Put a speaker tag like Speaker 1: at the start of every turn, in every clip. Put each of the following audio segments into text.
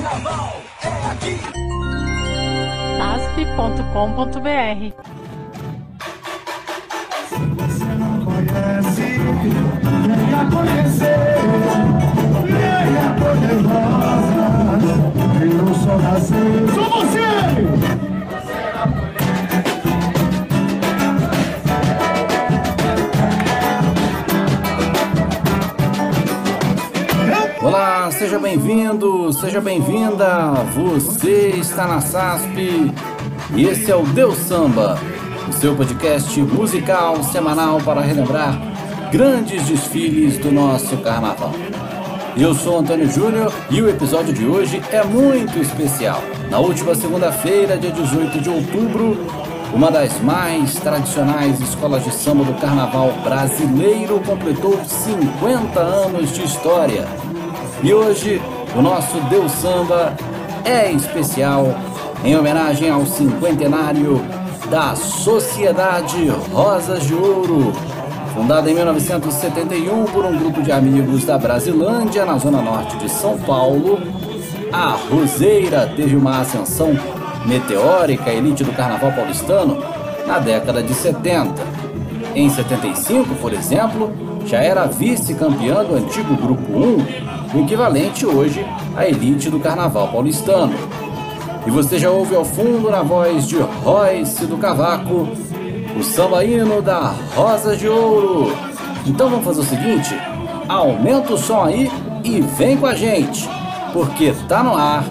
Speaker 1: Carnaval é aqui.
Speaker 2: asp.com.br
Speaker 3: Você não conhece, venha conhecer, venha poderosa, eu sou nascer.
Speaker 4: Seja bem-vindo, seja bem-vinda. Você está na SASP e esse é o Deus Samba, o seu podcast musical semanal para relembrar grandes desfiles do nosso carnaval. Eu sou Antônio Júnior e o episódio de hoje é muito especial. Na última segunda-feira, dia 18 de outubro, uma das mais tradicionais escolas de samba do carnaval brasileiro completou 50 anos de história. E hoje o nosso Deus Samba é especial em homenagem ao cinquentenário da Sociedade Rosas de Ouro, fundada em 1971 por um grupo de amigos da Brasilândia, na zona norte de São Paulo. A Roseira teve uma ascensão meteórica elite do carnaval paulistano na década de 70. Em 75, por exemplo, já era vice-campeã do antigo Grupo 1, o equivalente hoje à elite do carnaval paulistano. E você já ouve ao fundo, na voz de Royce do Cavaco, o samba hino da Rosa de Ouro. Então vamos fazer o seguinte: aumenta o som aí e vem com a gente, porque tá no ar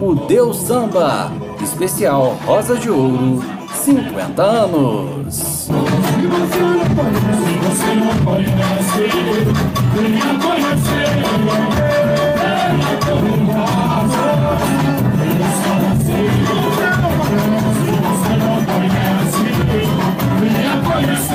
Speaker 4: o Deus Samba, especial Rosa de Ouro, 50 anos.
Speaker 3: Venha conhecer,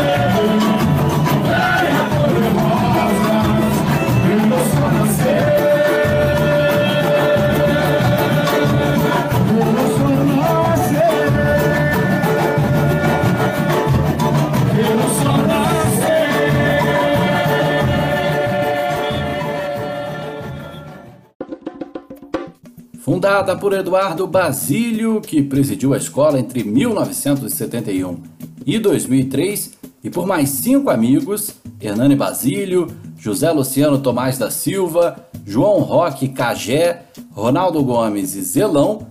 Speaker 4: Fundada por Eduardo Basílio, que presidiu a escola entre 1971 e 2003, e por mais cinco amigos, Hernani Basílio, José Luciano Tomás da Silva, João Roque Cagé, Ronaldo Gomes e Zelão,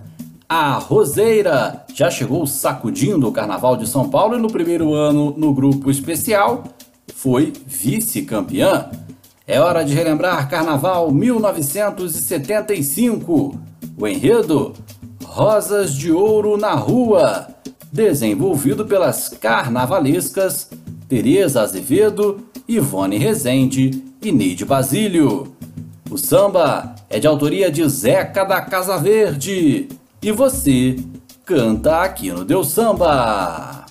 Speaker 4: a Roseira já chegou sacudindo o Carnaval de São Paulo e no primeiro ano no grupo especial foi vice-campeã. É hora de relembrar Carnaval 1975. O enredo Rosas de Ouro na Rua, desenvolvido pelas carnavalescas Tereza Azevedo, Ivone Rezende e Neide Basílio. O samba é de autoria de Zeca da Casa Verde. E você canta aqui no Deus Samba.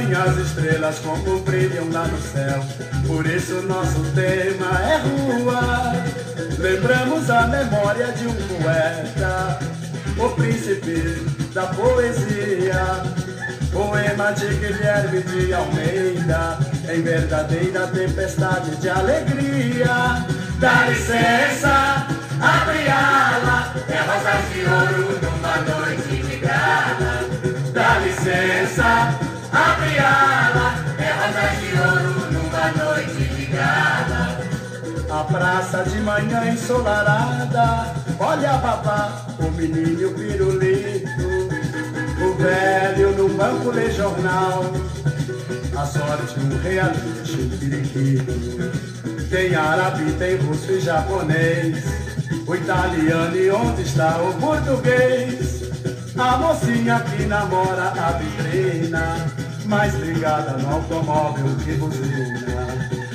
Speaker 3: As estrelas como brilham lá no céu. Por isso nosso tema é rua. Lembramos a memória de um poeta, o príncipe da poesia. Poema de Guilherme de Almeida, em verdadeira tempestade de alegria. Dá licença, abre ala, é rosas de ouro numa noite de gala. Dá licença, abre ala, é rosas de ouro numa noite de gala. A praça de manhã ensolarada, olha papá, o menino pirulito. O velho no banco lê jornal, a sorte um realista um periquito. Tem árabe, tem russo e japonês, o italiano e onde está o português? A mocinha que namora a vitrina, mais ligada no automóvel que buzina.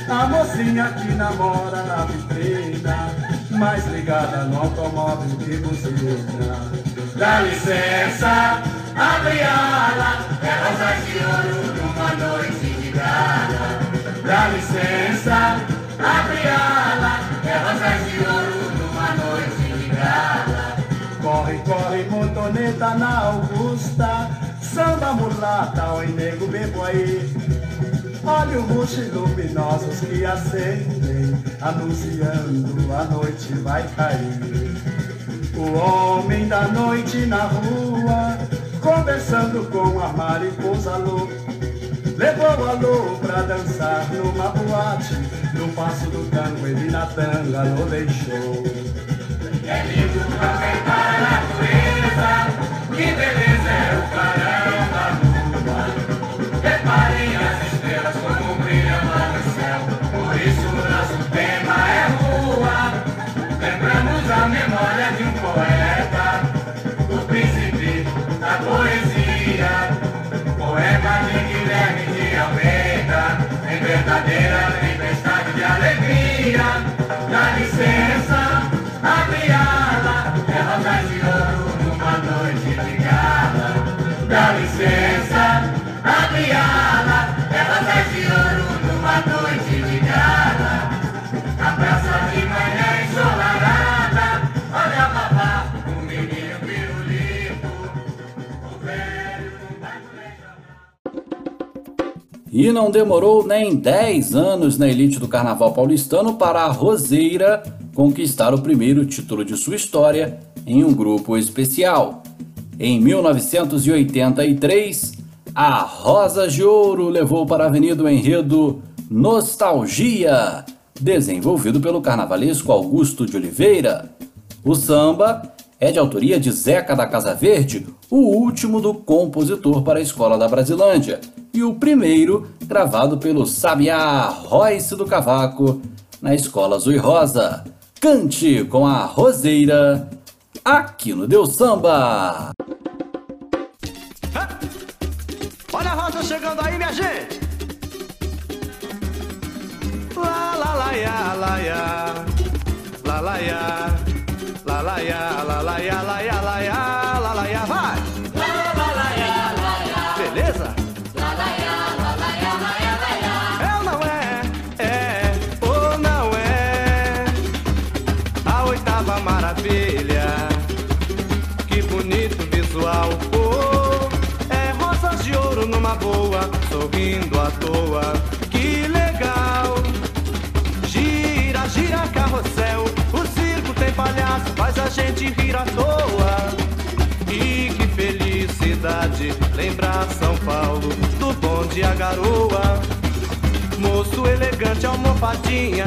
Speaker 3: A mocinha que namora a vitrina, mais ligada no automóvel que buzina. Dá licença, abre ala, é rosas de ouro numa noite de gala. Dá licença, abre ala, é rosas de ouro numa noite de gala. Corneta na Augusta, samba mulata, oi nego bebo aí. Olha o roxo luminosos que acendem, anunciando a noite vai cair. O homem da noite na rua, conversando com a mariposa louca. Levou a lua pra dançar numa boate, no passo do tango ele na tanga lo deixou.
Speaker 5: É lindo contemplar a natureza, que beleza é o clarão
Speaker 4: E não demorou nem 10 anos na elite do carnaval paulistano para a Roseira conquistar o primeiro título de sua história em um grupo especial. Em 1983, a Rosa de Ouro levou para a Avenida o enredo Nostalgia, desenvolvido pelo carnavalesco Augusto de Oliveira. O samba é de autoria de Zeca da Casa Verde, o último do compositor para a Escola da Brasilândia, e o primeiro gravado pelo Sabiá Royce do Cavaco na Escola Azul e Rosa. Cante com a Roseira, aqui no Deus Samba.
Speaker 6: Olha a rosa chegando aí, minha gente! Lá, lá, lá, ya, lá, ya. Lá, lá, ya. Lá, lá, ya, lá, lá, ya, lá, ya, lá, ya, lá, lá, ya, vai! Faz a gente rir à toa. E que felicidade lembrar São Paulo do bonde a garoa. Moço elegante, almofadinha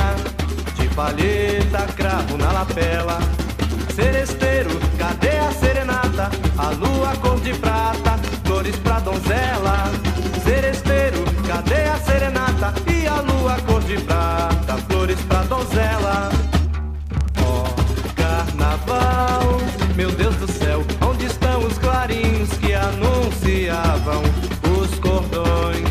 Speaker 6: De palheta, cravo na lapela Seresteiro, cadê a serenata? A lua cor de prata, flores pra donzela Seresteiro, cadê a serenata? E a lua cor de prata, flores pra donzela carnaval, meu Deus do céu Onde estão os clarins que anunciavam os cordões?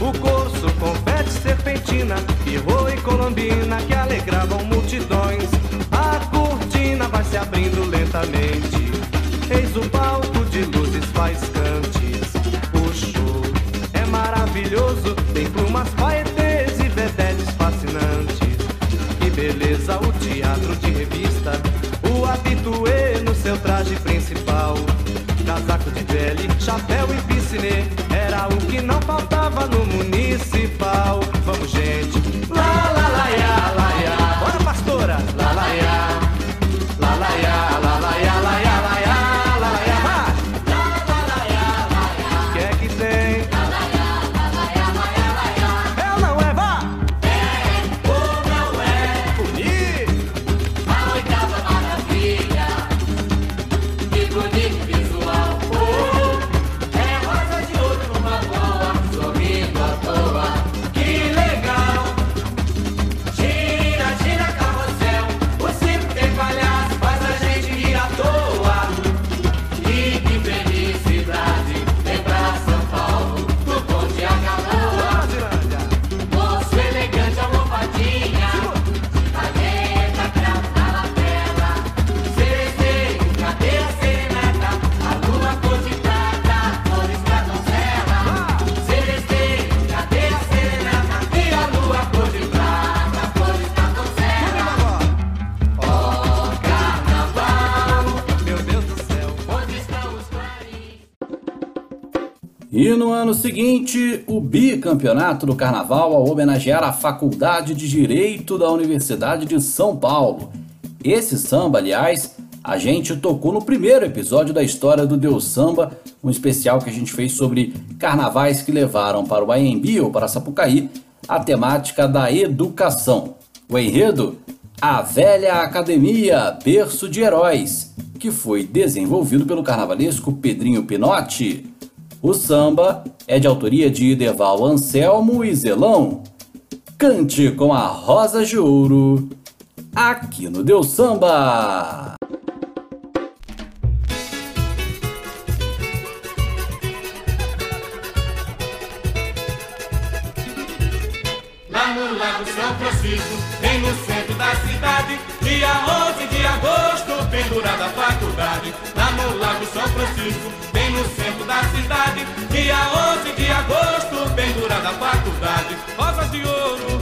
Speaker 6: O corso, confete, serpentina, pirro e colombina que alegravam multidões. A cortina vai se abrindo lentamente. Eis o palco de luzes faiscantes. O show é maravilhoso, tem plumas, paetês chapéu e piscinê. Era o que não faltava
Speaker 4: ano seguinte, o bicampeonato do carnaval ao homenagear a Faculdade de Direito da Universidade de São Paulo. Esse samba, aliás, a gente tocou no primeiro episódio da história do Deus Samba, um especial que a gente fez sobre carnavais que levaram para o AMB ou para Sapucaí a temática da educação. O enredo? A Velha Academia, berço de heróis, que foi desenvolvido pelo carnavalesco Pedrinho Pinotti. O samba é de autoria de Ideval Anselmo e Zelão. Cante com a Rosa de Ouro, aqui no Deus Samba.
Speaker 1: Lá no Lago São Francisco, bem no centro da cidade, dia 11 de agosto, pendurada a faculdade. Lá no Lago São Francisco, bem no centro da cidade, dia 11 de agosto, pendurada a faculdade. Rosas de ouro,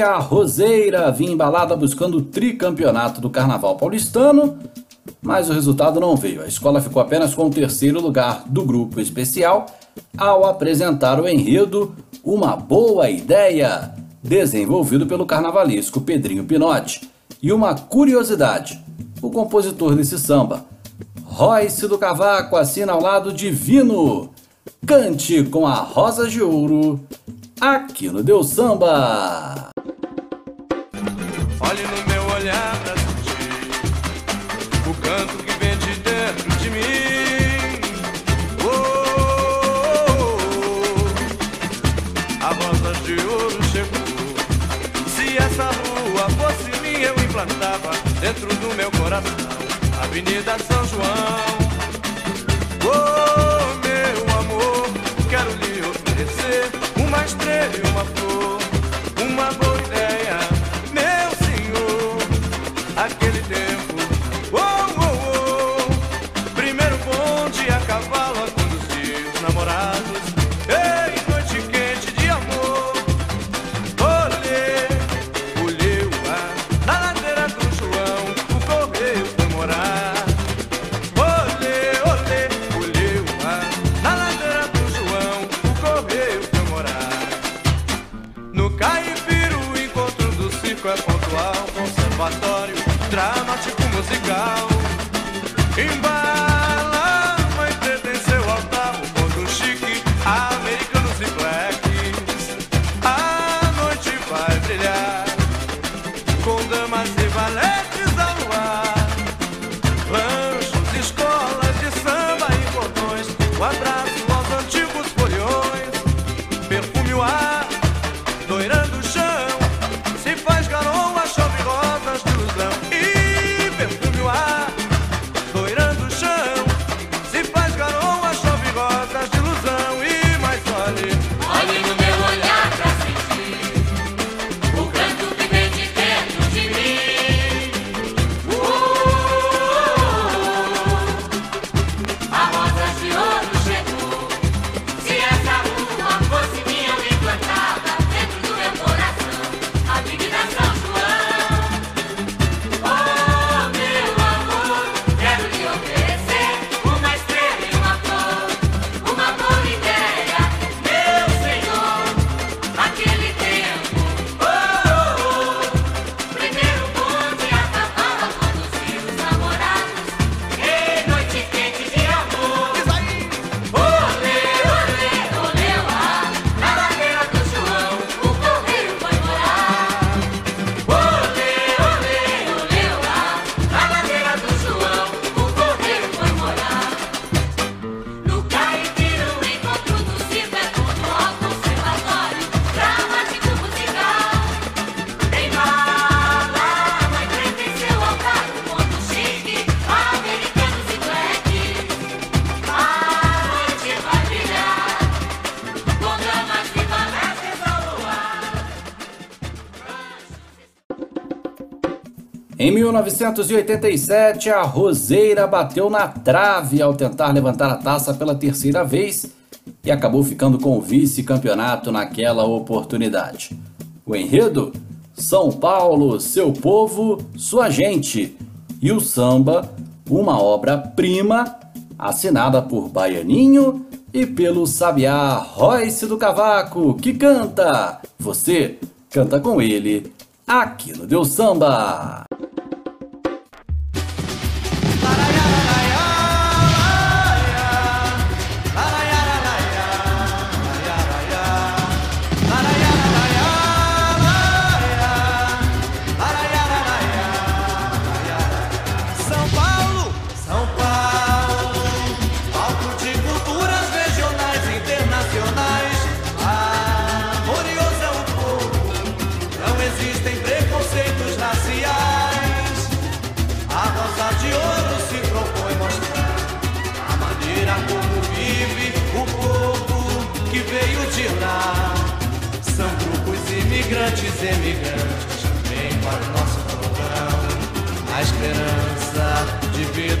Speaker 1: a
Speaker 4: Roseira vinha embalada buscando o tricampeonato do Carnaval paulistano, mas o resultado não veio. A escola ficou apenas com o terceiro lugar do grupo especial ao apresentar o enredo Uma Boa Ideia, desenvolvido pelo carnavalesco Pedrinho Pinotti. E uma curiosidade: o compositor desse samba, Royce do Cavaco, assina ao lado Divino. Cante com a Rosa de Ouro, aqui no Deus Samba.
Speaker 6: Olhe no meu olhar pra sentir o canto que vem de dentro de mim. Oh, oh, oh. a rosa de ouro chegou. Se essa rua fosse minha, eu implantava dentro do meu coração Avenida São João. Oh, meu amor, quero lhe oferecer uma estrela e uma flor, uma boa
Speaker 4: 1987, a Roseira bateu na trave ao tentar levantar a taça pela terceira vez e acabou ficando com o vice-campeonato naquela oportunidade. O enredo? São Paulo, seu povo, sua gente. E o samba, uma obra-prima, assinada por Baianinho e pelo sabiá Royce do Cavaco, que canta. Você canta com ele aqui no Deus Samba.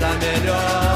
Speaker 6: Vida melhor.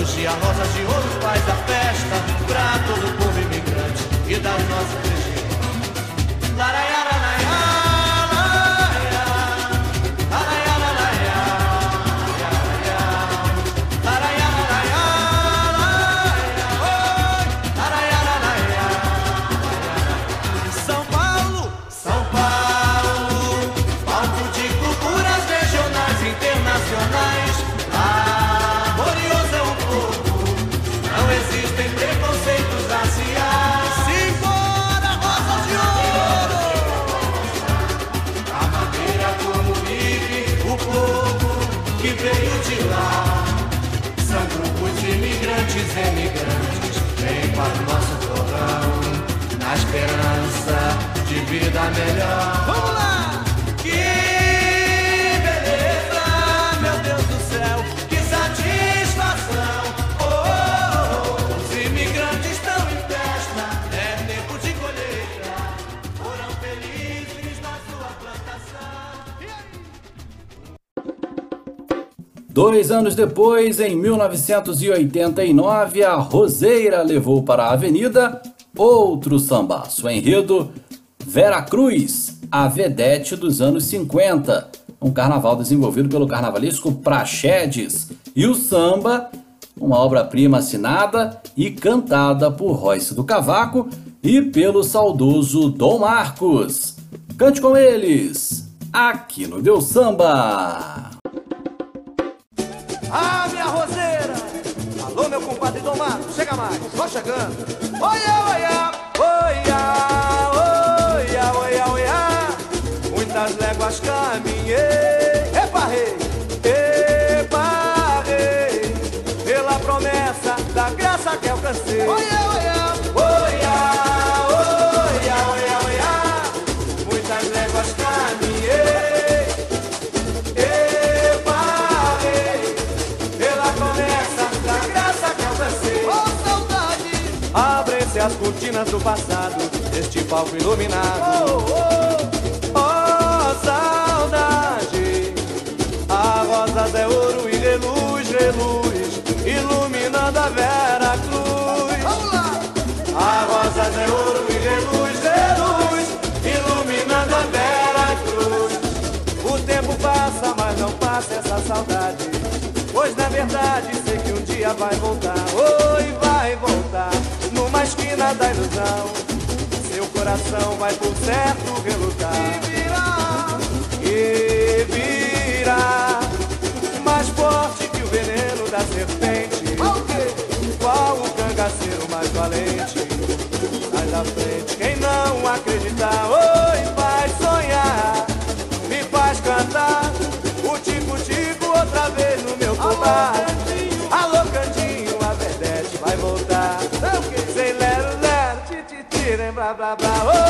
Speaker 6: Hoje a Rosa de Ouro faz a festa pra todo o povo imigrante e das nossas para o nosso torrão, na esperança de vida melhor. Vamos lá!
Speaker 4: Dois anos depois, em 1989, a Roseira levou para a Avenida outro sambaço, enredo Vera Cruz, a vedete dos anos 50, um carnaval desenvolvido pelo carnavalesco Praxedes, e o samba, uma obra-prima assinada e cantada por Royce do Cavaco e pelo saudoso Dom Marcos. Cante com eles, aqui no Deus Samba!
Speaker 6: Ah, minha roseira! Alô, meu compadre Dom Marcos, chega mais, só chegando. Oia, oia, oia, oia, oia, oia. Muitas léguas caminhei, eparrei, eparrei. Pela promessa da graça que alcancei. Oia, oia, cortinas do passado, este palco iluminado. Oh, oh, oh, oh saudade, a rosas é ouro e reluz, reluz, iluminando a Vera Cruz. Vamos lá! A rosas é ouro e reluz, reluz, iluminando a Vera Cruz. O tempo passa, mas não passa essa saudade, pois na verdade sei que um dia vai voltar. Oi, esquina da ilusão. Seu coração vai por certo relutar. E virá mais forte que o veneno da serpente. Qual o cangaceiro mais valente? Sai da frente, quem não acreditar, oi, faz sonhar, me faz cantar. O tico-tico outra vez no meu fubá. Blá blá blá. Oi,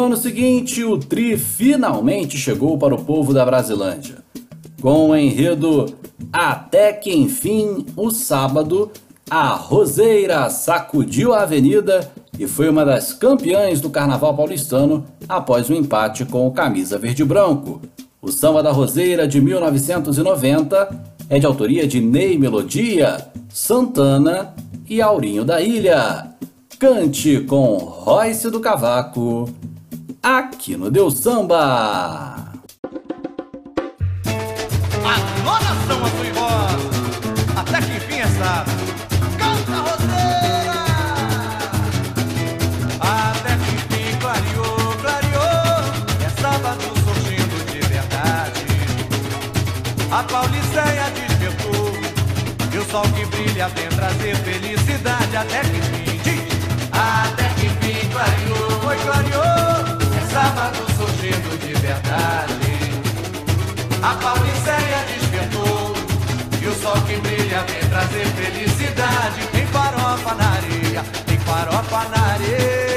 Speaker 6: No
Speaker 4: ano seguinte, o Tri finalmente chegou para o povo da Brasilândia. Com o enredo Até que enfim, o sábado, a Roseira sacudiu a avenida e foi uma das campeãs do carnaval paulistano após o empate com o Camisa Verde Branco. O samba da Roseira de 1990 é de autoria de Ney Melodia, Santana e Aurinho da Ilha. Cante com Royce do Cavaco, aqui no Deus Samba.
Speaker 6: Alô, nação azul e rosa, até que enfim essa canta roseira. Até que enfim clareou, clareou, é sábado surgindo de verdade. A Pauliceia despertou, e o sol que brilha vem trazer felicidade. Até que enfim, até que enfim clareou, foi clareou, é sábado surgindo de verdade. A Pauliceia despertou E o sol que brilha vem trazer felicidade Tem farofa na areia, tem farofa na areia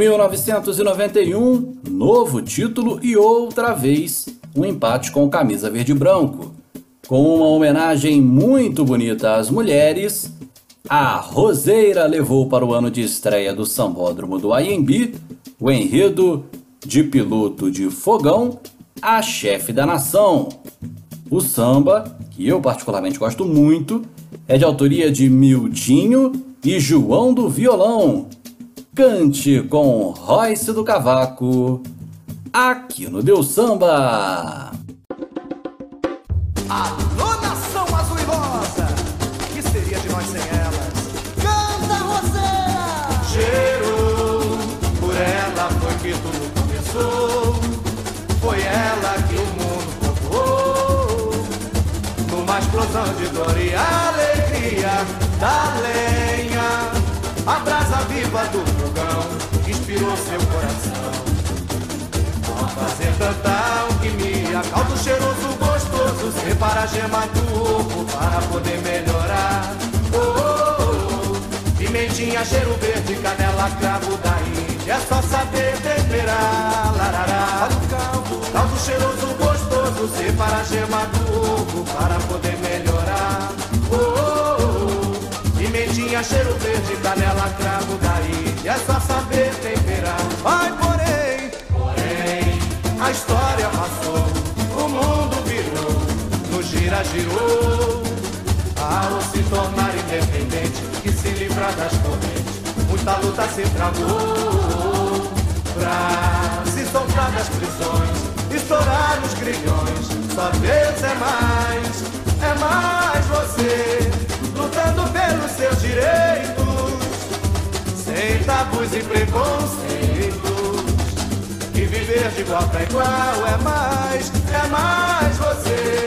Speaker 4: 1991, novo título e outra vez um empate com camisa verde branco. Com uma homenagem muito bonita às mulheres, a Roseira levou para o ano de estreia do Sambódromo do IMB o enredo de piloto de fogão a chefe da nação. O samba, que eu particularmente gosto muito, é de autoria de Mildinho e João do Violão. Cante com Royce do Cavaco, aqui no Deus Samba.
Speaker 6: Alô, nação azul e rosa! Que seria de nós sem elas? Canta, Roseira! Cheirou, por ela foi que tudo começou. Foi ela que o mundo povoou. Numa explosão de dor e alegria da lenha. A brasa viva do fogão inspirou seu coração. Ao fazer tanta alquimia, caldo cheiroso, gostoso, separa a gema do ovo para poder melhorar. Oh, oh, oh. Pimentinha, cheiro verde, canela, cravo da Índia, é só saber temperar. O caldo cheiroso, gostoso, separa a gema do ovo para poder melhorar. Cheiro verde, canela, cravo da Índia, é só saber temperar. Ai, porém, porém, a história passou, o mundo virou, no gira girou. Ao se tornar independente e se livrar das correntes, muita luta se travou. Pra se soltar das prisões, estourar os grilhões, só Deus é mais, mais você, lutando pelos seus direitos, sem tabus e preconceitos. E viver de igual pra igual é mais, é mais você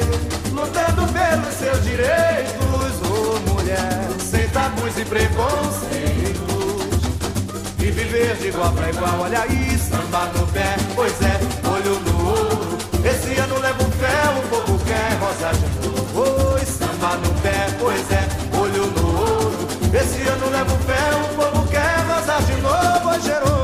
Speaker 6: Lutando pelos seus direitos, ô mulher Sem tabus e preconceitos. E viver de igual pra igual, olha aí Samba no pé, pois é, olho no ouro Esse ano leva um fé, o povo quer rosa de No pé, pois é, olho no ouro Esse ano leva um fé, o povo quer rosa de novo gerou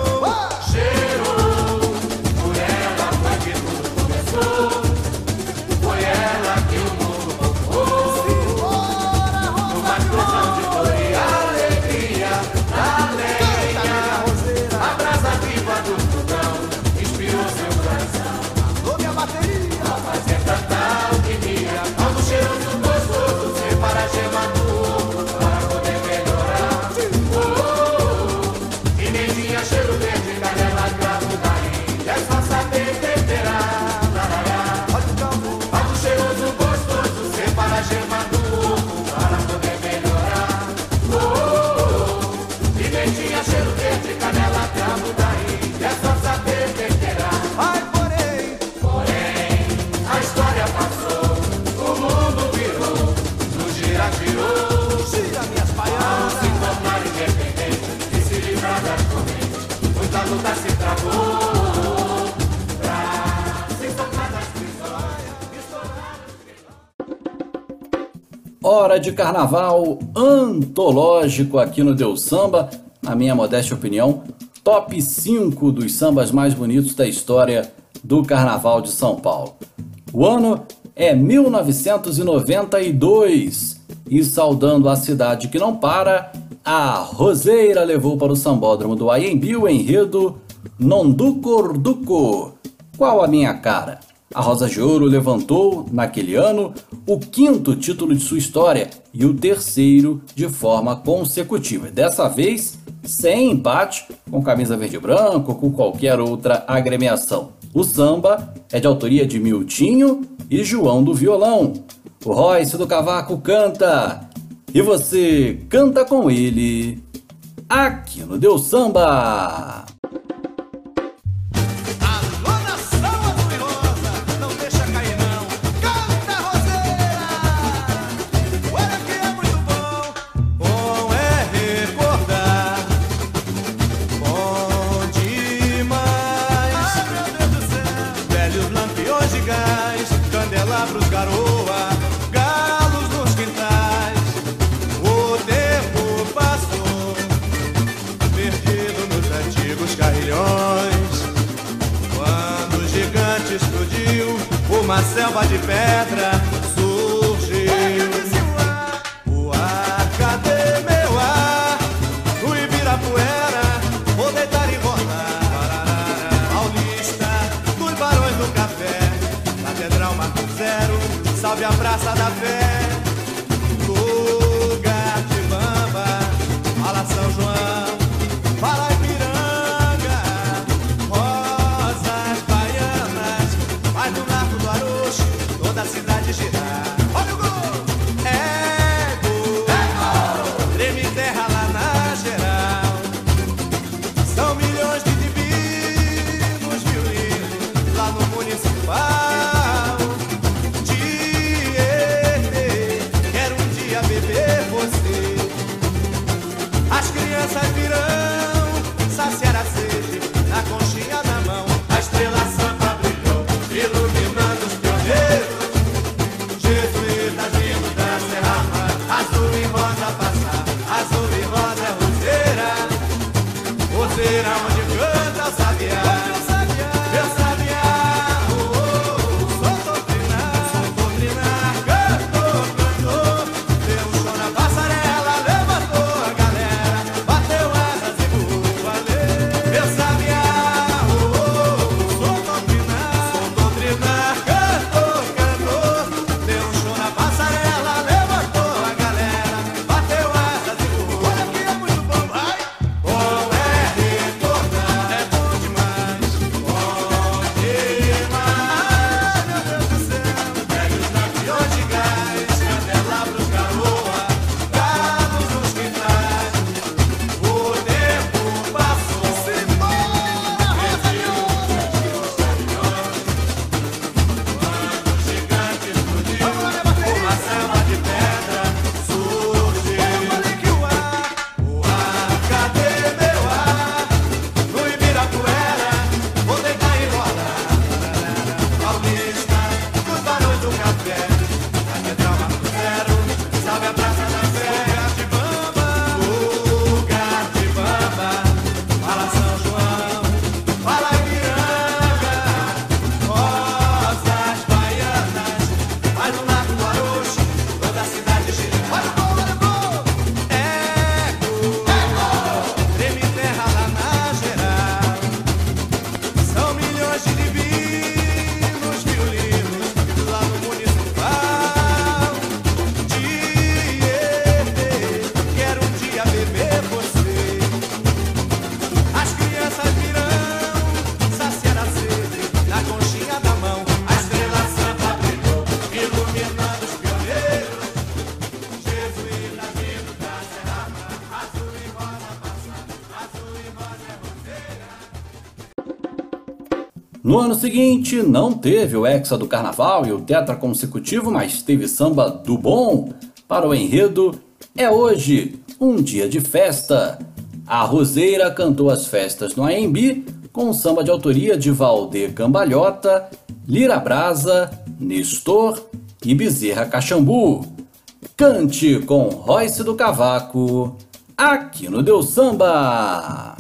Speaker 6: de
Speaker 4: carnaval antológico aqui no Deus Samba, na minha modesta opinião, top 5 dos sambas mais bonitos da história do Carnaval de São Paulo. O ano é 1992 e saudando a cidade que não para, a Roseira levou para o sambódromo do Aiembi o enredo Nonducorduco. Qual a minha cara? A Rosa de Ouro levantou, naquele ano, o quinto título de sua história e o terceiro de forma consecutiva. Dessa vez, sem empate com camisa verde e branco ou com qualquer outra agremiação. O samba é de autoria de Miltinho e João do Violão. O Royce do Cavaco canta e você canta com ele aqui no Deu Samba.
Speaker 6: Samba de pedra surgiu o ar. Cadê meu ar? O Ibirapuera, vou deitar e rolar. Paulista, dos barões do café, Catedral Marco Zero, salve a Praça da Fé. No
Speaker 4: ano seguinte, não teve o hexa do carnaval e o tetra consecutivo, mas teve samba do bom. Para o enredo, é hoje um dia de festa. A Roseira cantou as festas no AMB com samba de autoria de Valde Cambalhota, Lira Brasa, Nestor e Bezerra Caxambu. Cante com Royce do Cavaco, aqui no Deu Samba!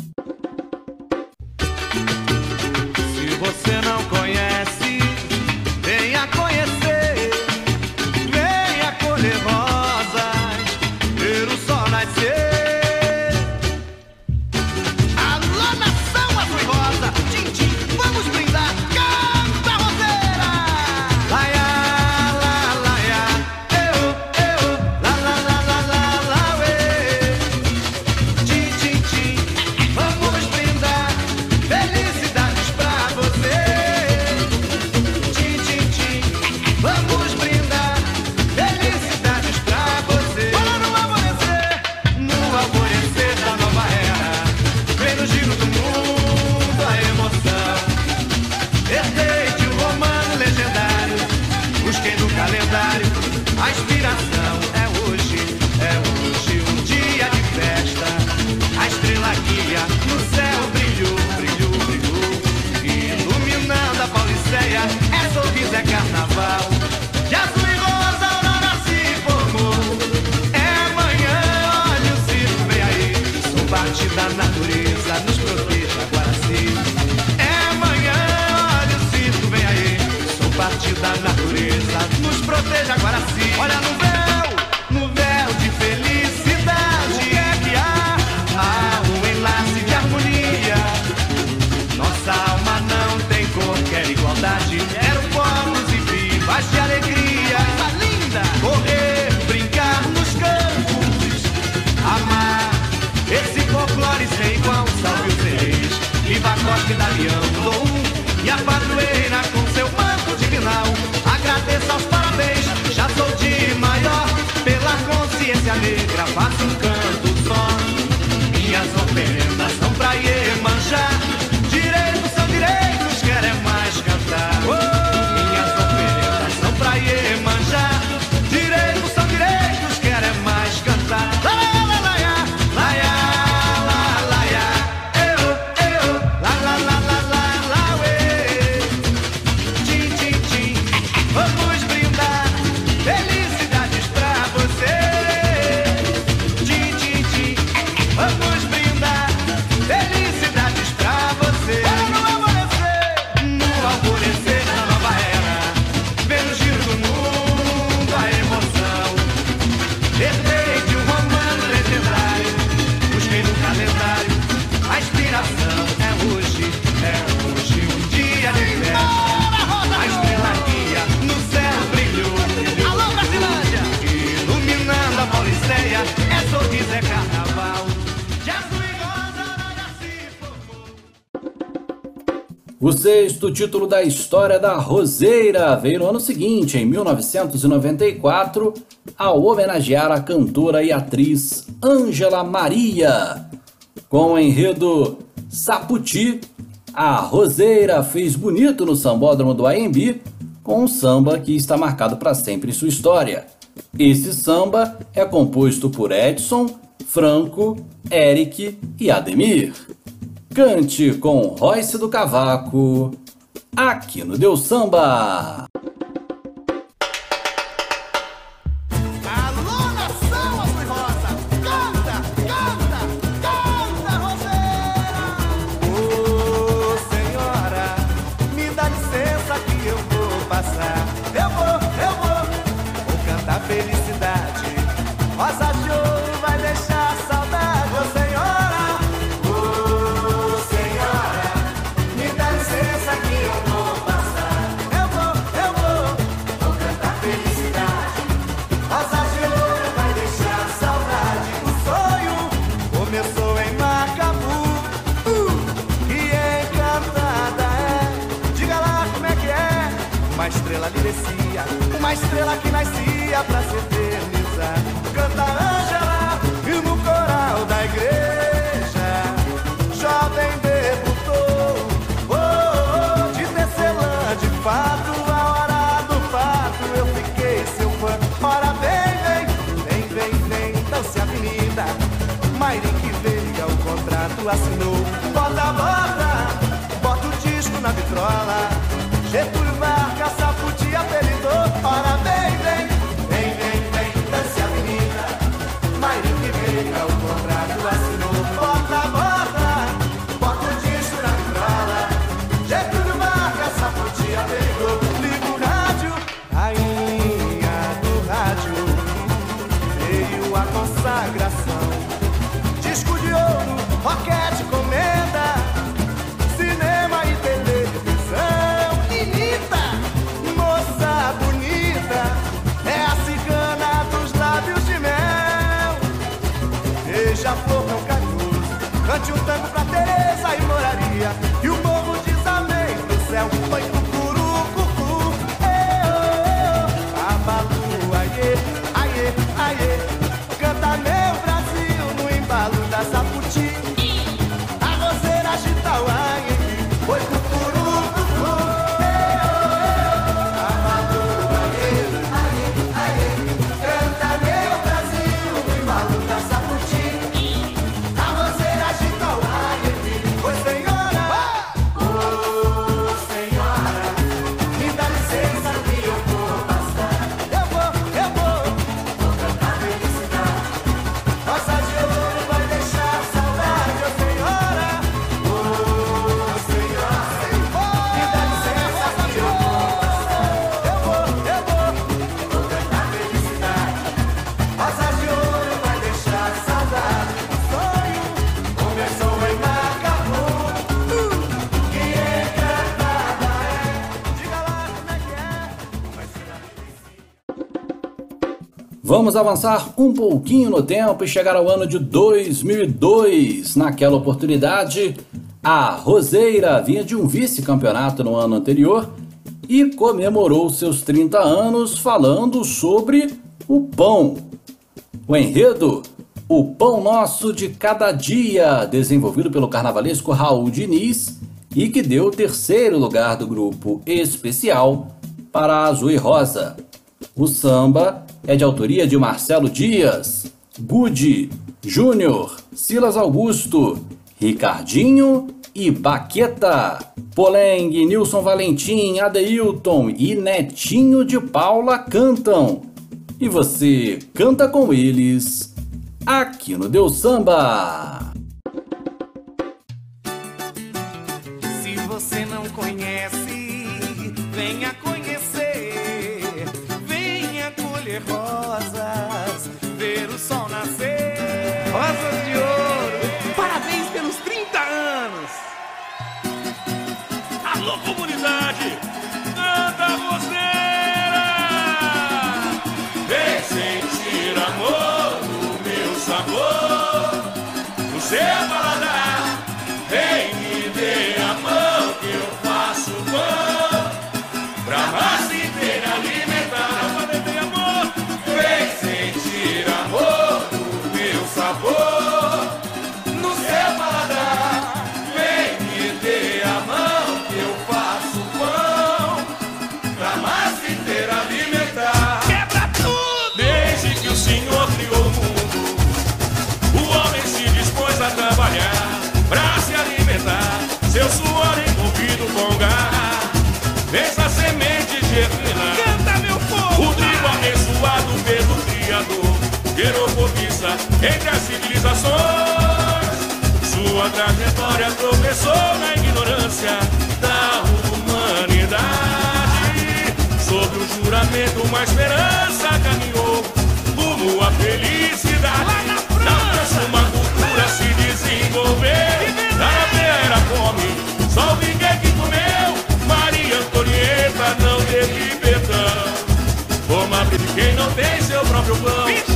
Speaker 6: o
Speaker 4: título da história da Roseira. Veio no ano seguinte, em 1994, ao homenagear a cantora e atriz Ângela Maria. Com o enredo Saputi, a Roseira fez bonito no sambódromo do AMB com um samba que está marcado para sempre em sua história. Esse samba é composto por Edson, Franco, Eric e Ademir. Cante com Royce do Cavaco aqui no Deu Samba.
Speaker 6: Uma estrela que nascia pra se eternizar. Canta Ângela e no coral da igreja. Jovem deputou, oh, oh, oh, De tecelã de fato A hora do fato eu fiquei seu fã. Ora vem, vem, vem, vem, vem então se avenida Mairi que veio o contrato assinou. Bota, bota, bota o disco na vitrola. Getúlio
Speaker 4: Vamos avançar um pouquinho no tempo e chegar ao ano de 2002. Naquela oportunidade, a Roseira vinha de um vice-campeonato no ano anterior e comemorou seus 30 anos falando sobre o pão. O enredo O Pão Nosso de Cada Dia, desenvolvido pelo carnavalesco Raul Diniz e que deu o terceiro lugar do grupo especial para Azul e Rosa. O samba é de autoria de Marcelo Dias, Gudi, Júnior, Silas Augusto, Ricardinho e Baqueta. Poleng, Nilson Valentim, Adeilton e Netinho de Paula cantam. E você canta com eles aqui no Deus Samba.
Speaker 1: No entre as civilizações. Sua trajetória tropeçou na ignorância da humanidade. Sobre o juramento, uma esperança caminhou rumo à felicidade.
Speaker 6: Lá na França.
Speaker 1: Uma cultura se desenvolveu. Na era fome, só ninguém que comeu. Maria Antonieta não teve perdão. Como abrir quem não tem seu próprio pão.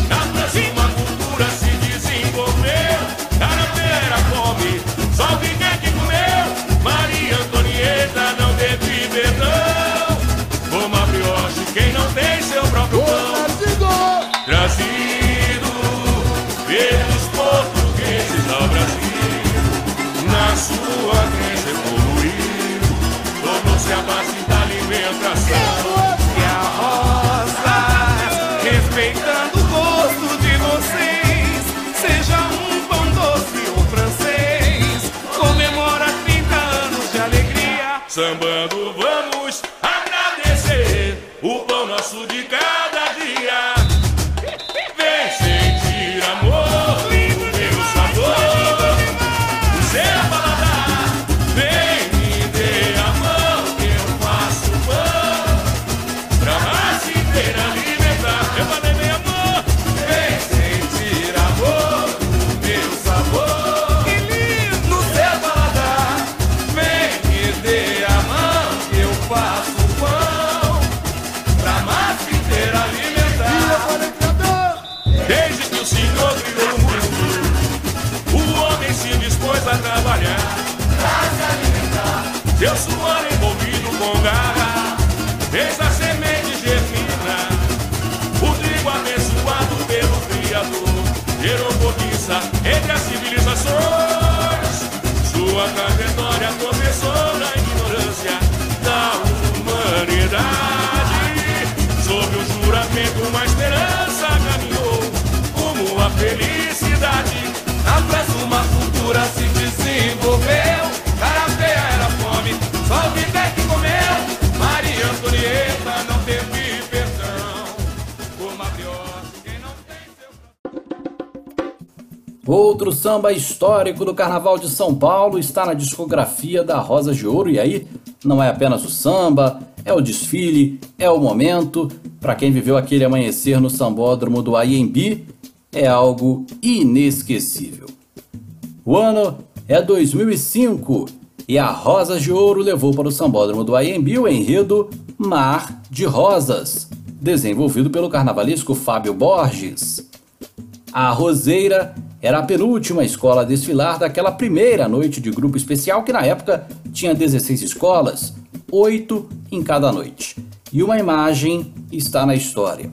Speaker 1: Sambando vamos envolvido com garra fez a semente germinar. O trigo abençoado pelo Criador gerou entre as civilizações. Sua trajetória começou na ignorância da humanidade. Sob o juramento, uma esperança caminhou rumo à felicidade. França, uma cultura se.
Speaker 4: Outro samba histórico do Carnaval de São Paulo está na discografia da Rosa de Ouro e aí não é apenas o samba, é o desfile, é o momento. Para quem viveu aquele amanhecer no sambódromo do Aiembi, é algo inesquecível. O ano é 2005 e a Rosa de Ouro levou para o sambódromo do Aiembi o enredo Mar de Rosas, desenvolvido pelo carnavalesco Fábio Borges. A Roseira era a penúltima escola a desfilar daquela primeira noite de grupo especial que na época tinha 16 escolas, oito em cada noite. E uma imagem está na história.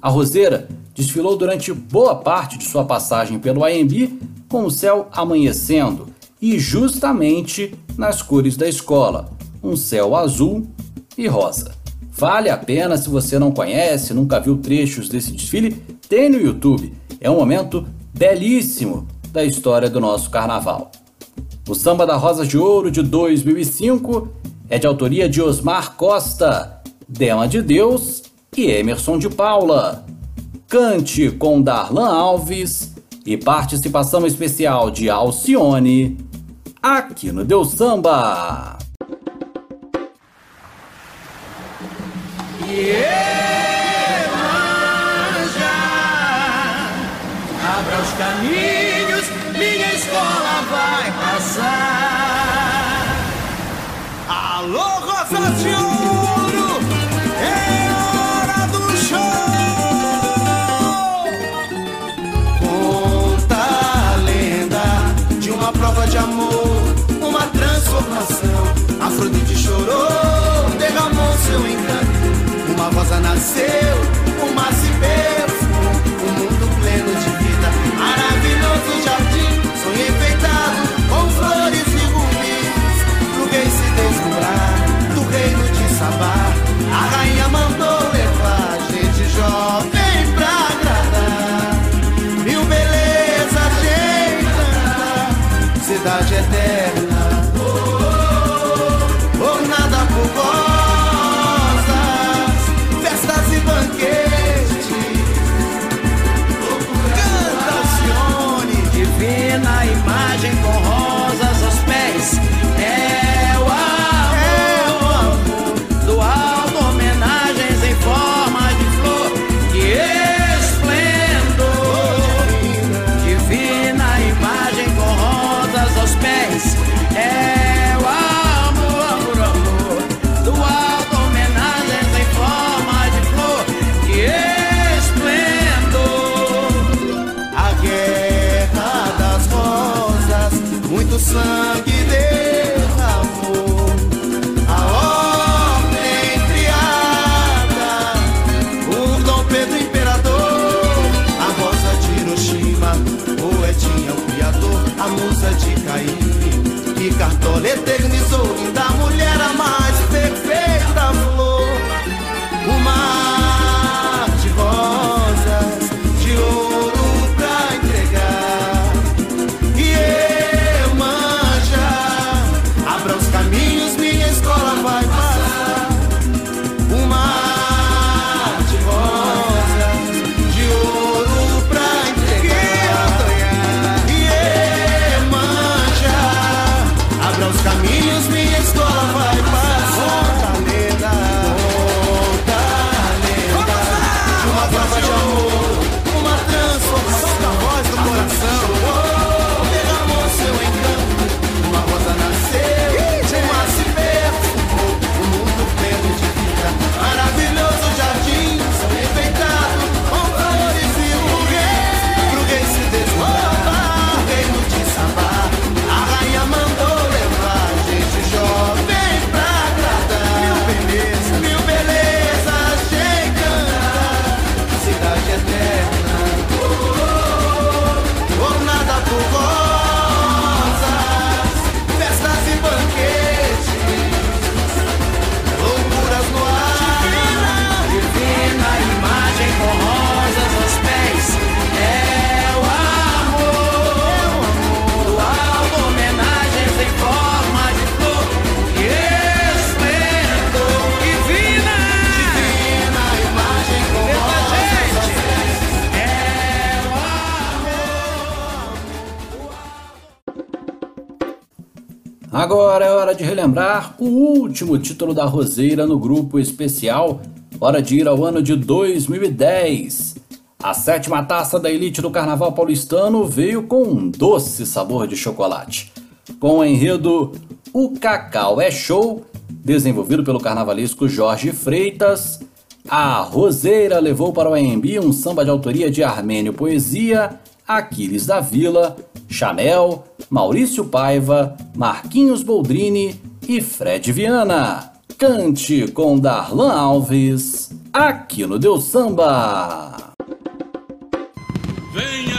Speaker 4: A Roseira desfilou durante boa parte de sua passagem pelo AMB com o céu amanhecendo e justamente nas cores da escola, um céu azul e rosa. Vale a pena se você não conhece, nunca viu trechos desse desfile, tem no YouTube. É um momento belíssimo da história do nosso carnaval. O Samba da Rosa de Ouro de 2005 é de autoria de Osmar Costa, Dema de Deus e Emerson de Paula. Cante com Darlan Alves e participação especial de Alcione aqui no Deus Samba.
Speaker 6: Abra os caminhos, minha escola vai passar. Alô, Rosa de Ouro, é hora do show. Conta a lenda de uma prova de amor, uma transformação. Afrodite rosa nasceu, um mar se
Speaker 4: Agora é hora de relembrar o último título da Roseira no grupo especial. Hora de ir ao ano de 2010. A sétima taça da elite do Carnaval Paulistano veio com um doce sabor de chocolate. Com o enredo O Cacau é Show, desenvolvido pelo carnavalesco Jorge Freitas,
Speaker 6: a Roseira levou para o AMB um samba de autoria de Armênio Poesia Aquiles da Vila, Chanel, Maurício Paiva, Marquinhos Boldrini e Fred Viana. Cante com Darlan Alves, aqui no Deus Samba. Venha!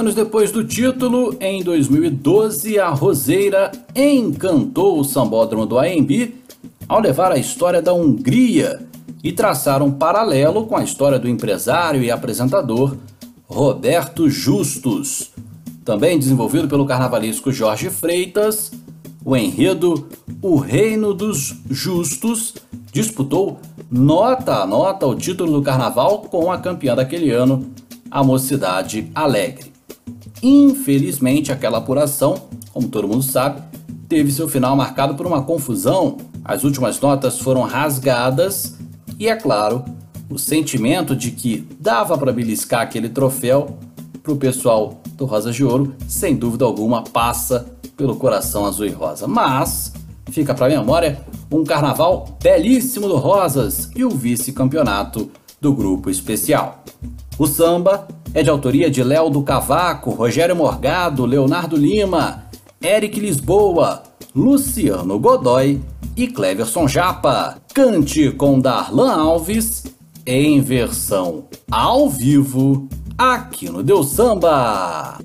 Speaker 6: anos depois do título, em 2012, a Roseira encantou o sambódromo do AMB ao levar a história da Hungria e traçar um paralelo com a história do empresário e apresentador Roberto Justus. Também desenvolvido pelo carnavalesco Jorge Freitas, o enredo O Reino dos Justos disputou nota a nota o título do carnaval com a campeã daquele ano, a Mocidade Alegre. Infelizmente, aquela apuração, como todo mundo sabe, teve seu final marcado por uma confusão. As últimas notas foram rasgadas e, é claro, o sentimento de que dava para beliscar aquele troféu para o pessoal do Rosa de Ouro, sem dúvida alguma, passa pelo coração azul e rosa. Mas fica para a memória
Speaker 7: um carnaval belíssimo do Rosas e o vice-campeonato do grupo especial. O samba é de autoria de Léo do Cavaco, Rogério Morgado, Leonardo Lima, Eric Lisboa, Luciano Godoy e Cleverson Japa. Cante com Darlan Alves em versão ao vivo aqui no Deus Samba.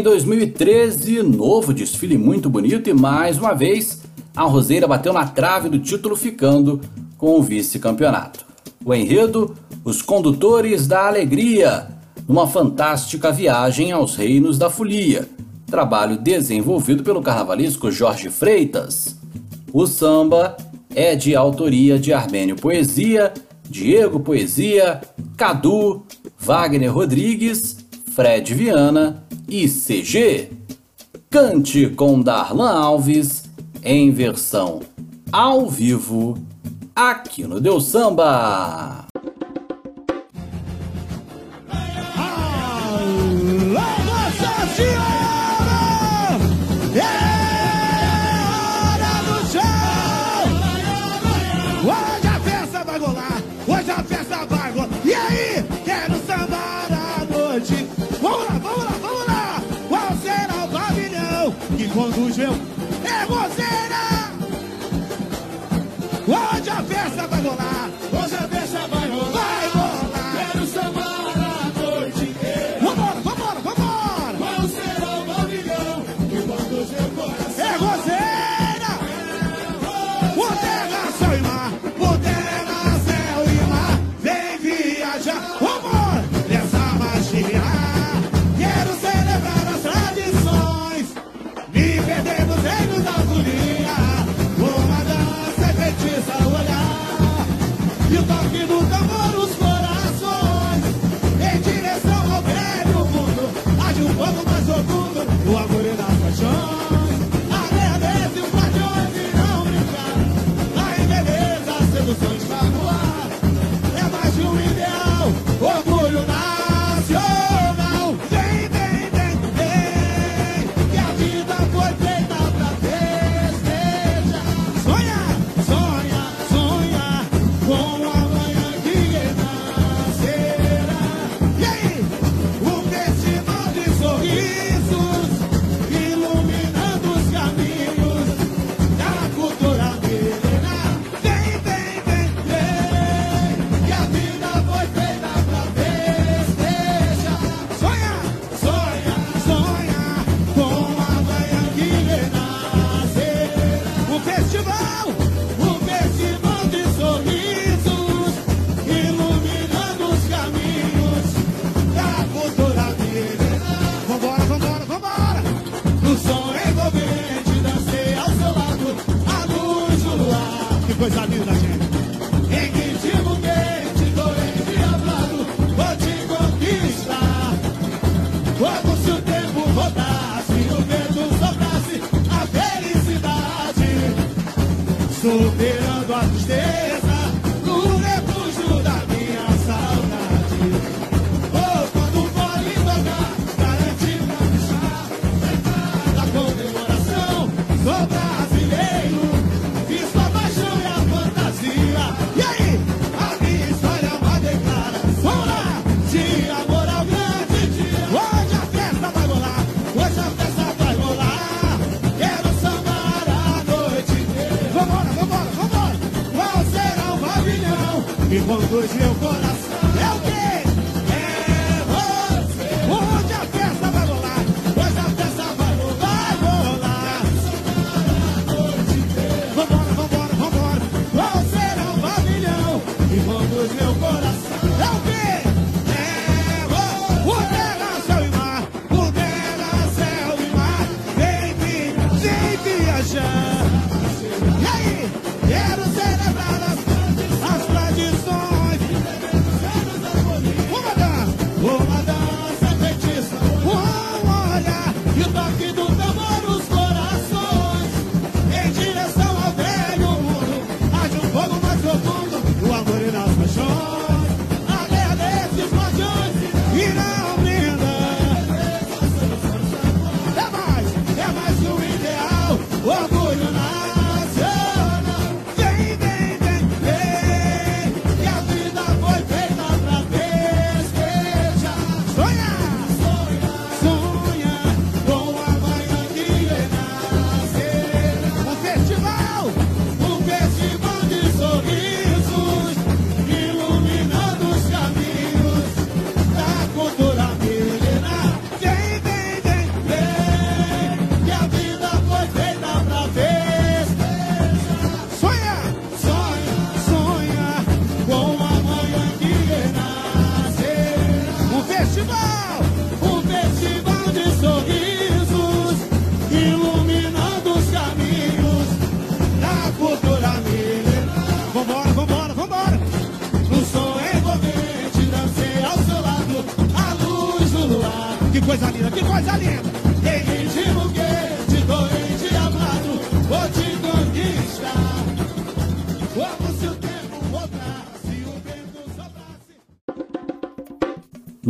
Speaker 7: Em 2013, novo desfile muito bonito e mais uma vez a Roseira bateu na trave do título ficando com o vice-campeonato. O enredo, os condutores da alegria, numa fantástica viagem aos reinos da folia, trabalho desenvolvido pelo carnavalesco Jorge Freitas. O samba é de autoria de Armênio Poesia, Diego Poesia, Cadu, Wagner Rodrigues, Fred Viana e CG. Cante com Darlan Alves em versão ao vivo aqui no Deu Samba. Alô, olhos dele.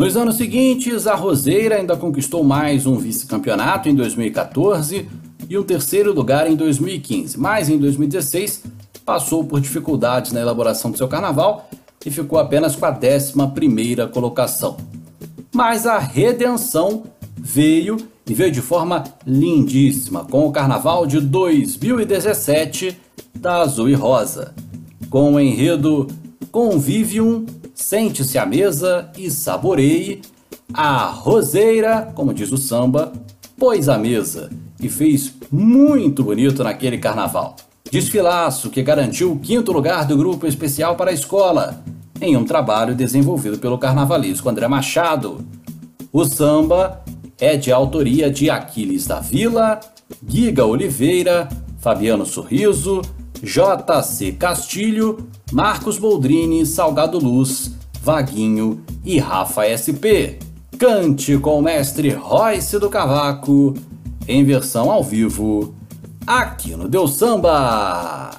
Speaker 4: Nos anos seguintes, a Roseira ainda conquistou mais um vice-campeonato em 2014 e um terceiro lugar em 2015, mas em 2016 passou por dificuldades na elaboração do seu carnaval e ficou apenas com a 11 colocação. Mas a redenção veio e veio de forma lindíssima com o carnaval de 2017 da Azul e Rosa, com o enredo Convivium Sente-se à mesa e saboreie, a roseira, como diz o samba, pôs a mesa e fez muito bonito naquele carnaval. Desfilaço que garantiu o quinto lugar do grupo especial para a escola, em um trabalho desenvolvido pelo carnavalesco André Machado. O samba é de autoria de Aquiles da Vila, Giga Oliveira, Fabiano Sorriso, JC Castilho, Marcos Boldrini, Salgado Luz, Vaguinho e Rafa SP. Cante com o mestre Royce do Cavaco, em versão ao vivo, aqui no Deus Samba.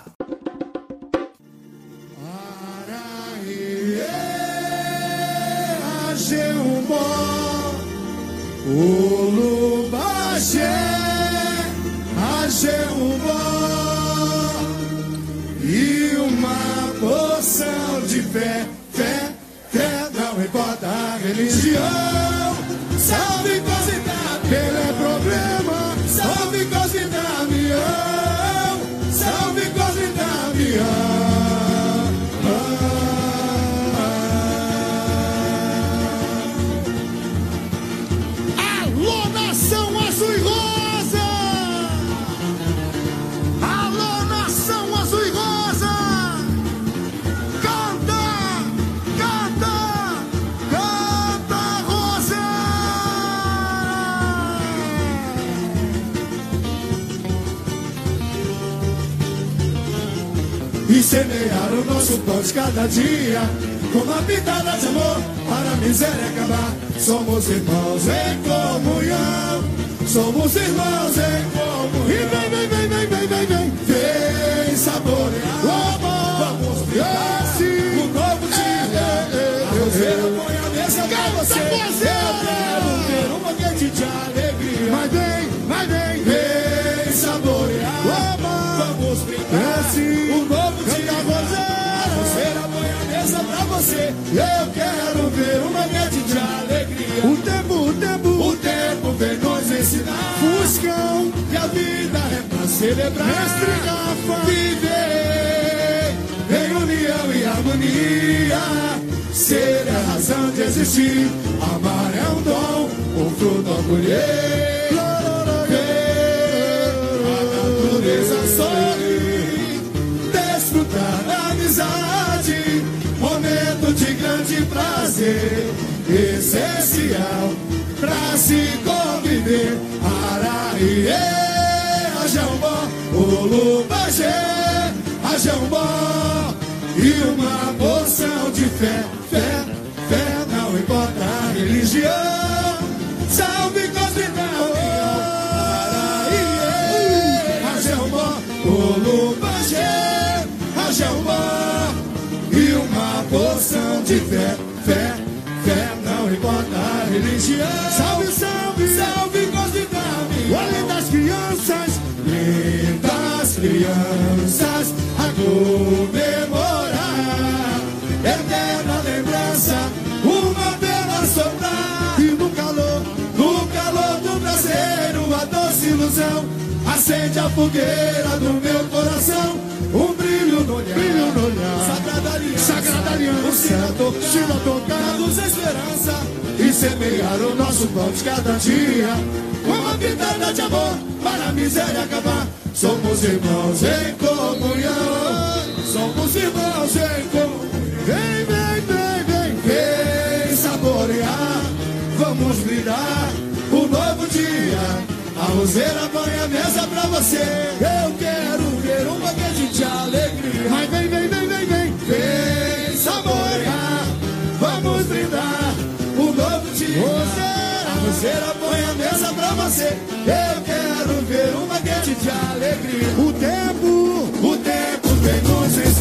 Speaker 8: E uma poção de fé, fé, fé Não importa a religião semear o nosso pão de cada dia. Com uma pitada de amor para a miséria acabar. Somos irmãos em comunhão. Somos irmãos em comunhão. E vem, vem, vem, vem, vem, vem, vem. Vem saborear o amor. Vamos brindar o novo dia. Deus põe a celebrar. Rafa Viver em união e harmonia. Ser é a razão de existir. Amar é um dom, o fruto a colher Ver a natureza sorrir. Desfrutar da amizade. Momento de grande prazer. Essencial pra se conviver. Araie, Ajambó, Ulubagé Ajambó E uma porção de fé, fé, fé Não importa a religião. Salve Cosmitão Araie, Ajambó, Ulubagé Ajambó E uma porção de fé, fé, fé Não importa a religião. Salve, salve 500 crianças a comemorar. É Eterna lembrança, uma bela soprar. E no calor, no calor do prazer, a doce ilusão acende a fogueira do meu coração. Um brilho no olhar, brilho no olhar. Sagrada aliança, Sagrada aliança. Um sino tocar, luz a esperança. E semear o nosso pão de cada dia. Uma pitada de amor a miséria acabar Somos irmãos em comunhão Somos irmãos em comunhão Vem, vem, vem, vem Vem saborear Vamos brindar o novo dia a roseira põe a mesa pra você. Eu quero ver um banquete de alegria. Mas vem, vem, vem, vem, vem. Vem saborear. Vamos brindar o novo dia. A roseira põe a mesa pra você. Eu quero ver um banquete de alegria. O tempo, o tempo vem nos ensinar.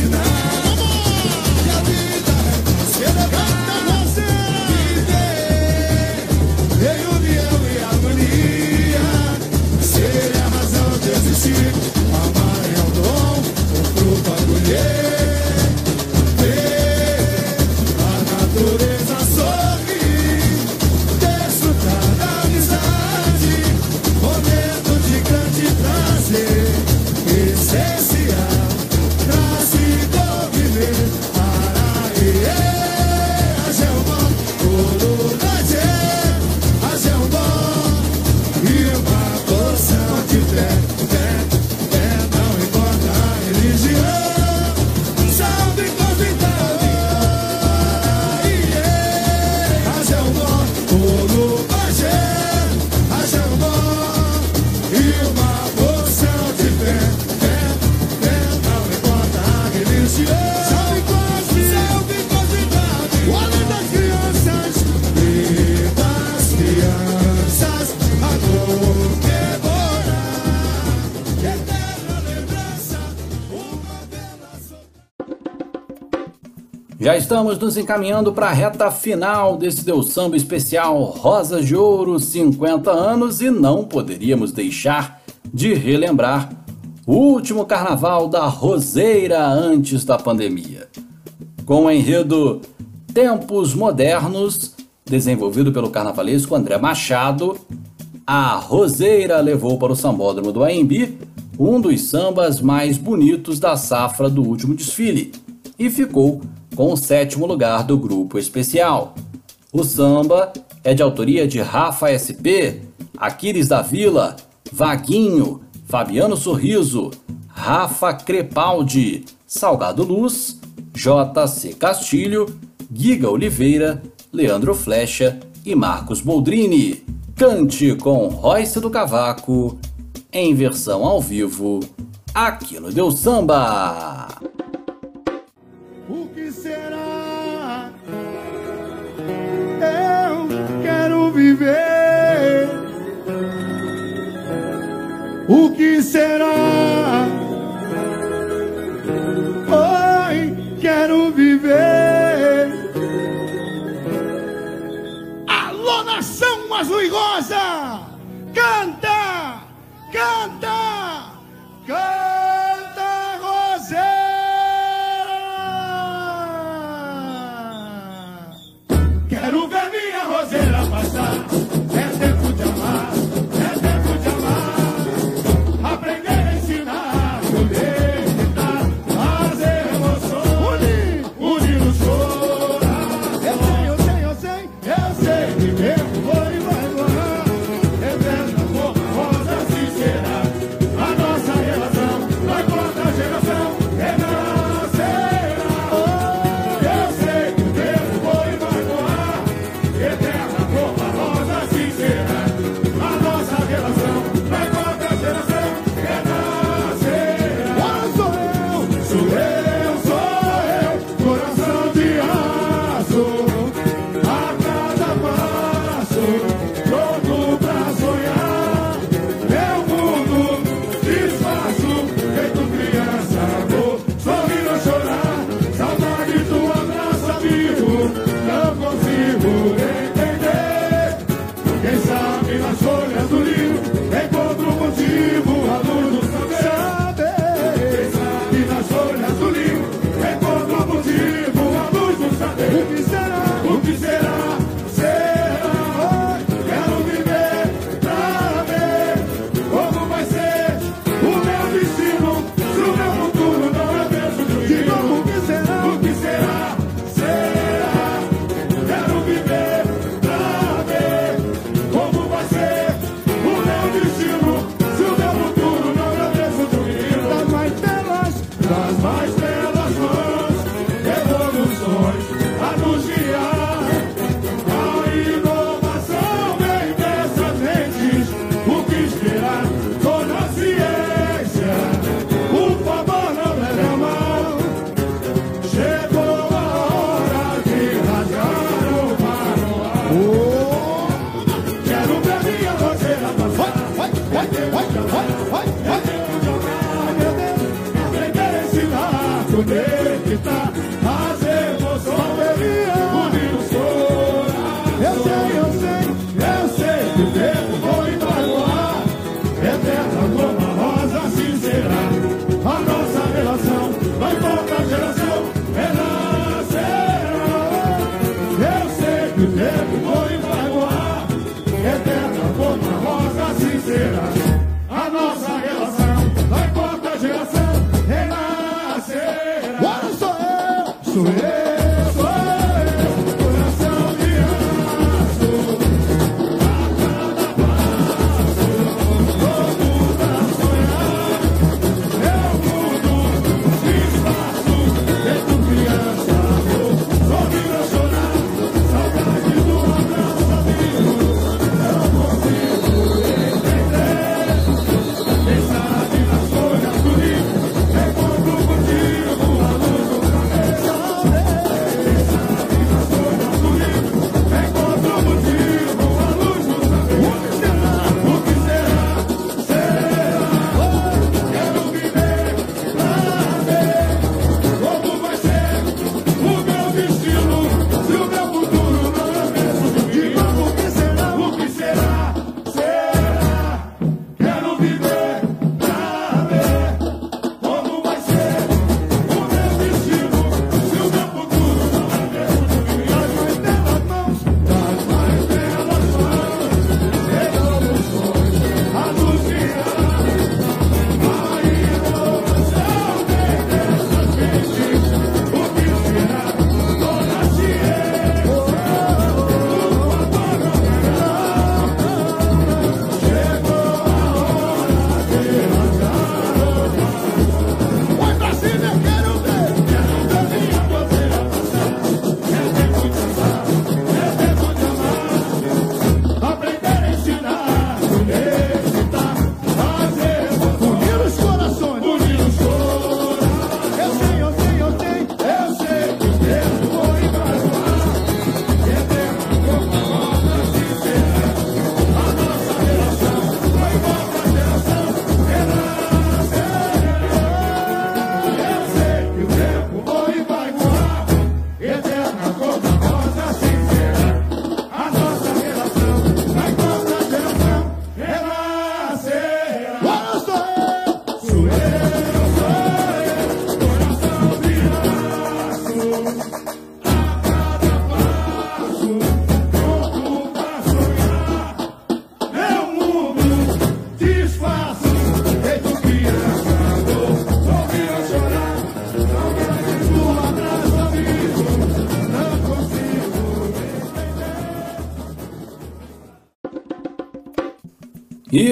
Speaker 4: estamos nos encaminhando para a reta final desse Deu Samba especial Rosas de Ouro 50 anos e não poderíamos deixar de relembrar o último carnaval da Roseira antes da pandemia. Com o enredo Tempos Modernos, desenvolvido pelo carnavalesco André Machado, a Roseira levou para o sambódromo do Aembi um dos sambas mais bonitos da safra do último desfile e ficou com o sétimo lugar do grupo especial. O samba é de autoria de Rafa SP, Aquiles da Vila, Vaguinho, Fabiano Sorriso, Rafa Crepaldi, Salgado Luz, JC Castilho, Giga Oliveira, Leandro Flecha e Marcos Boldrini. Cante com Royce do Cavaco, em versão ao vivo, aqui no Deu Samba.
Speaker 7: O que será? Oi, quero viver. Alô, nação azul! Canta! Canta!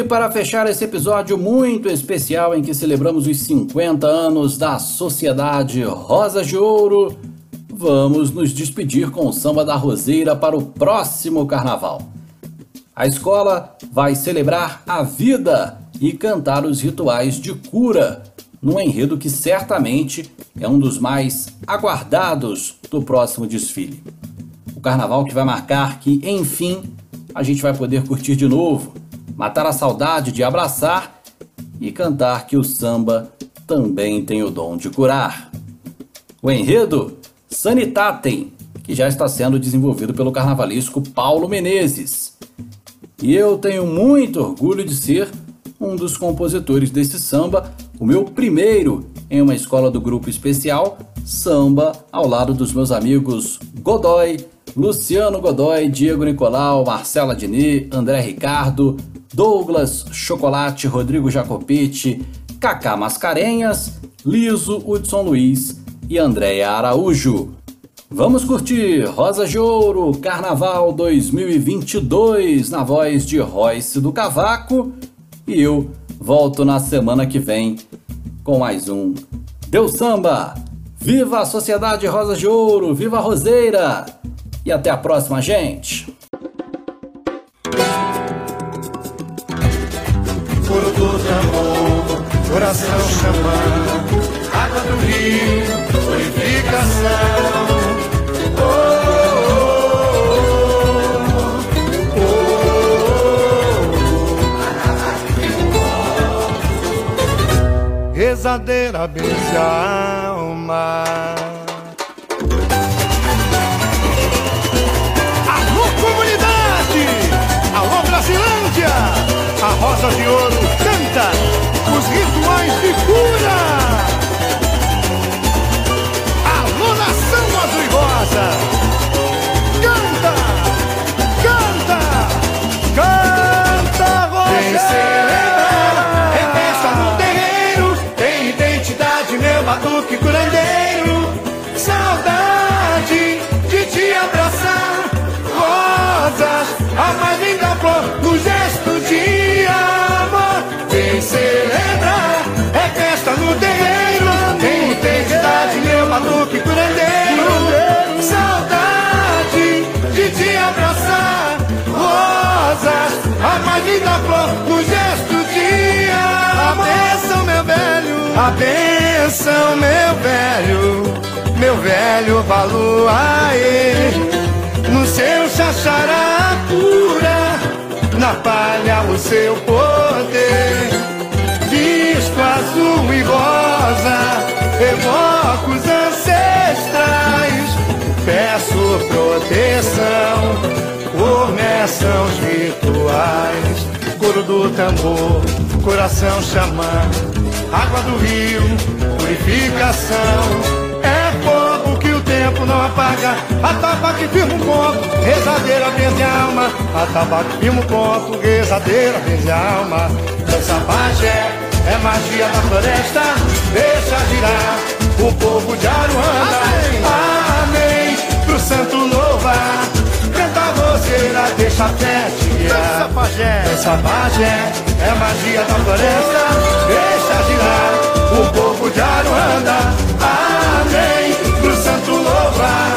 Speaker 4: Para fechar esse episódio muito especial em que celebramos os 50 anos da Sociedade Rosas de Ouro, vamos nos despedir com o samba da Roseira para o próximo carnaval. A escola vai celebrar a vida e cantar os rituais de cura, num enredo que certamente é um dos mais aguardados do próximo desfile. O carnaval que vai marcar que, enfim, a gente vai poder curtir de novo, matar a saudade de abraçar e cantar que o samba também tem o dom de curar. O enredo Sanitatem, que já está sendo desenvolvido pelo carnavalesco Paulo Menezes. E eu tenho muito orgulho de ser um dos compositores desse samba, o meu primeiro em uma escola do grupo especial, samba, ao lado dos meus amigos Godoy, Luciano Godoy, Diego Nicolau, Marcela Dini, André Ricardo, Douglas Chocolate, Rodrigo Jacopete, Cacá Mascarenhas, Liso, Hudson Luiz e Andréia Araújo. Vamos curtir Rosa de Ouro Carnaval 2022 na voz de Royce do Cavaco e eu volto na semana que vem com mais um Deu Samba! Viva a Sociedade Rosa de Ouro! Viva a Roseira! E até a próxima, gente!
Speaker 6: Furo do tambor, coração chamando, água do rio, purificação. Oh, oh, oh. Rezadeira benze a alma. A Rosa de Ouro canta os rituais de cura! A mais linda flor no gesto de amor. A bênção, meu velho, a meu velho. Meu velho Valuaê, no seu xaxará pura, na palha o seu poder. Visto azul e rosa, evoco os. Peço proteção, começam os rituais. Coro do tambor, coração xamã, água do rio, purificação. É fogo que o tempo não apaga, a tapa que firma um ponto, rezadeira verde alma. A tapa que firma um ponto, rezadeira verde alma. Dança pajé, é magia da floresta, deixa girar o povo de Aruanda. Amém, santo louvar, canta roseira, deixa a fé. Dança pajé, dança pajé, é magia da floresta, deixa girar o povo de Aruanda. Amém, pro santo louvar,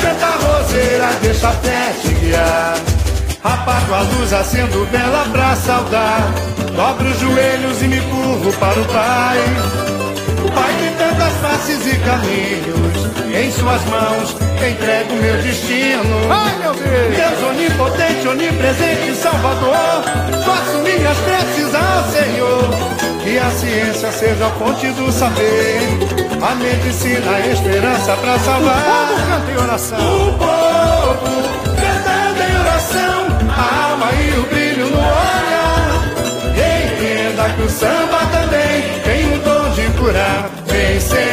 Speaker 6: canta roseira, deixa a fé te guiar. Apago a luz, acendo vela pra saudar. Dobro os joelhos e me curvo para o Pai. O Pai tem tantas faces e caminhos. Em suas mãos entrego meu destino. Ai, meu Deus! Deus onipotente, onipresente, Salvador. Faço minhas preces ao Senhor. Que a ciência seja a fonte do saber. A medicina, a esperança pra salvar. O povo canta em oração. O povo cantando em oração. A alma e o brilho no olhar. Entenda que o samba também tem o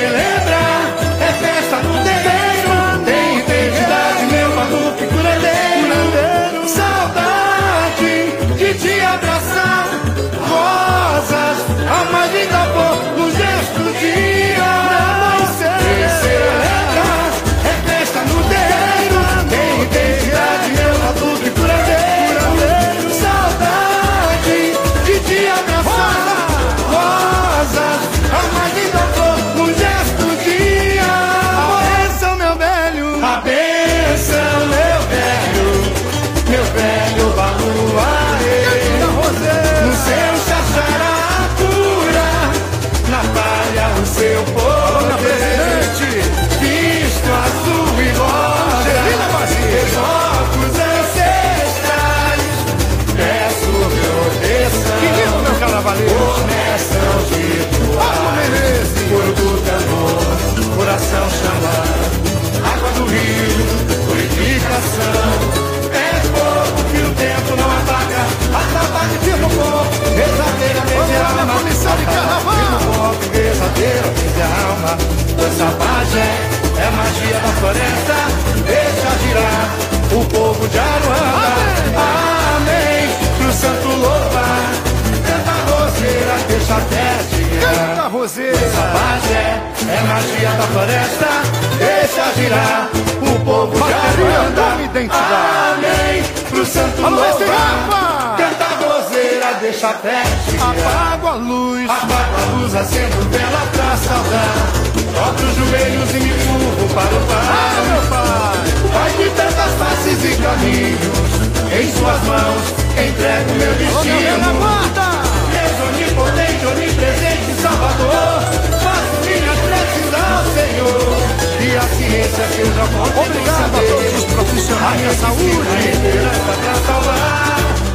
Speaker 6: floresta, deixa girar o povo de Aruanda. Amém, pro santo louvar, canta roseira, deixa até
Speaker 7: Canta roseira.
Speaker 6: Essa pajé é magia da floresta, deixa girar o povo
Speaker 7: de Aruanda.
Speaker 6: Amém, pro santo louvar. Deixa fértil.
Speaker 7: Apago a luz.
Speaker 6: Apago a luz, acendo vela pra saudar. Dobro os joelhos e me curvo para o
Speaker 7: Ah,
Speaker 6: Pai.
Speaker 7: meu pai.
Speaker 6: Pai de tantas faces e caminhos, em suas mãos entrego meu destino.
Speaker 7: aguarda.
Speaker 6: Deus onipotente, onipresente, Salvador, faço minhas preces ao Senhor. E a ciência que eu já posso
Speaker 7: Obrigado a todos os profissionais da saúde.
Speaker 6: A esperança pra salvar.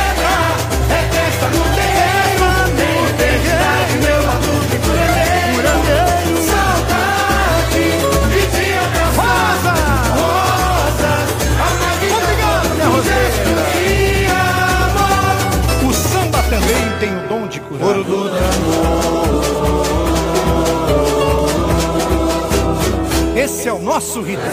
Speaker 7: Esse é o nosso ritual.